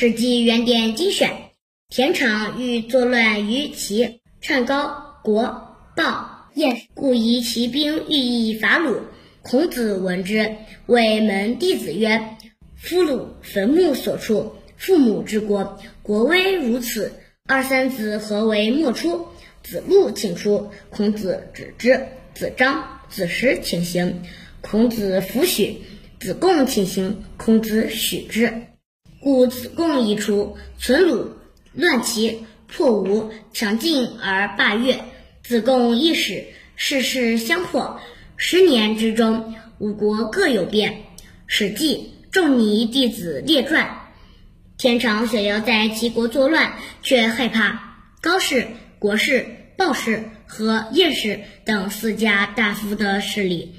史记原典精选》：田常欲作乱于齐，倡高国道晏，故移其兵，欲以伐鲁。孔子闻之，谓门弟子曰：“夫鲁坟墓所处，父母之国，国威如此。二三子何为莫出？”子路请出，孔子止之。子张、子时请行，孔子弗许。子贡请行，孔子许之。故子贡一出，存鲁，乱齐，破吴，强晋而霸越。子贡一使，世事相迫。十年之中，五国各有变。《史记·仲尼弟子列传》：田常想要在齐国作乱，却害怕高氏、国氏、鲍氏和晏氏等四家大夫的势力，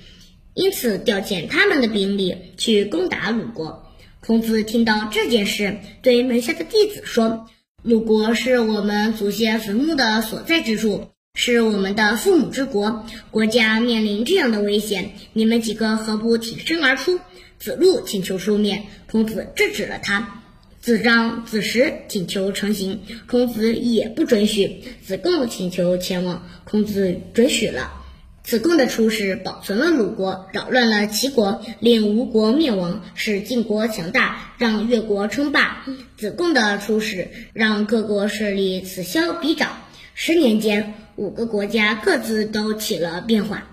因此调遣他们的兵力去攻打鲁国。孔子听到这件事，对门下的弟子说：“鲁国是我们祖先坟墓的所在之处。”是我们的父母之国，国家面临这样的危险，你们几个何不挺身而出？子路请求出面，孔子制止了他。子张、子时请求成行，孔子也不准许。子贡请求前往，孔子准许了。子贡的出使保存了鲁国，扰乱了齐国，令吴国灭亡，使晋国强大，让越国称霸。子贡的出使让各国势力此消彼长，十年间。五个国家各自都起了变化。